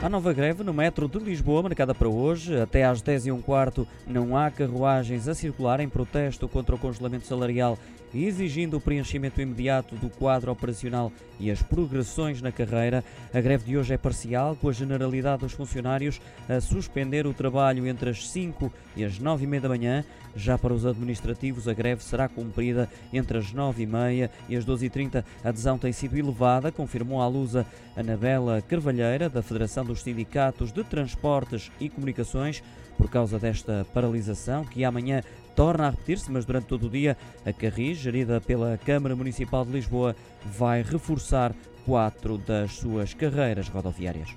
Há nova greve no metro de Lisboa, marcada para hoje. Até às 10 e um quarto não há carruagens a circular em protesto contra o congelamento salarial exigindo o preenchimento imediato do quadro operacional e as progressões na carreira. A greve de hoje é parcial, com a generalidade dos funcionários a suspender o trabalho entre as 5 e as 9 e meia da manhã. Já para os administrativos, a greve será cumprida entre as 9 e meia e as 12 e 30. A adesão tem sido elevada, confirmou à Lusa Anabela Carvalheira, da Federação dos Sindicatos de Transportes e Comunicações, por causa desta paralisação que amanhã torna a repetir-se, mas durante todo o dia a Carris, gerida pela Câmara Municipal de Lisboa, vai reforçar quatro das suas carreiras rodoviárias.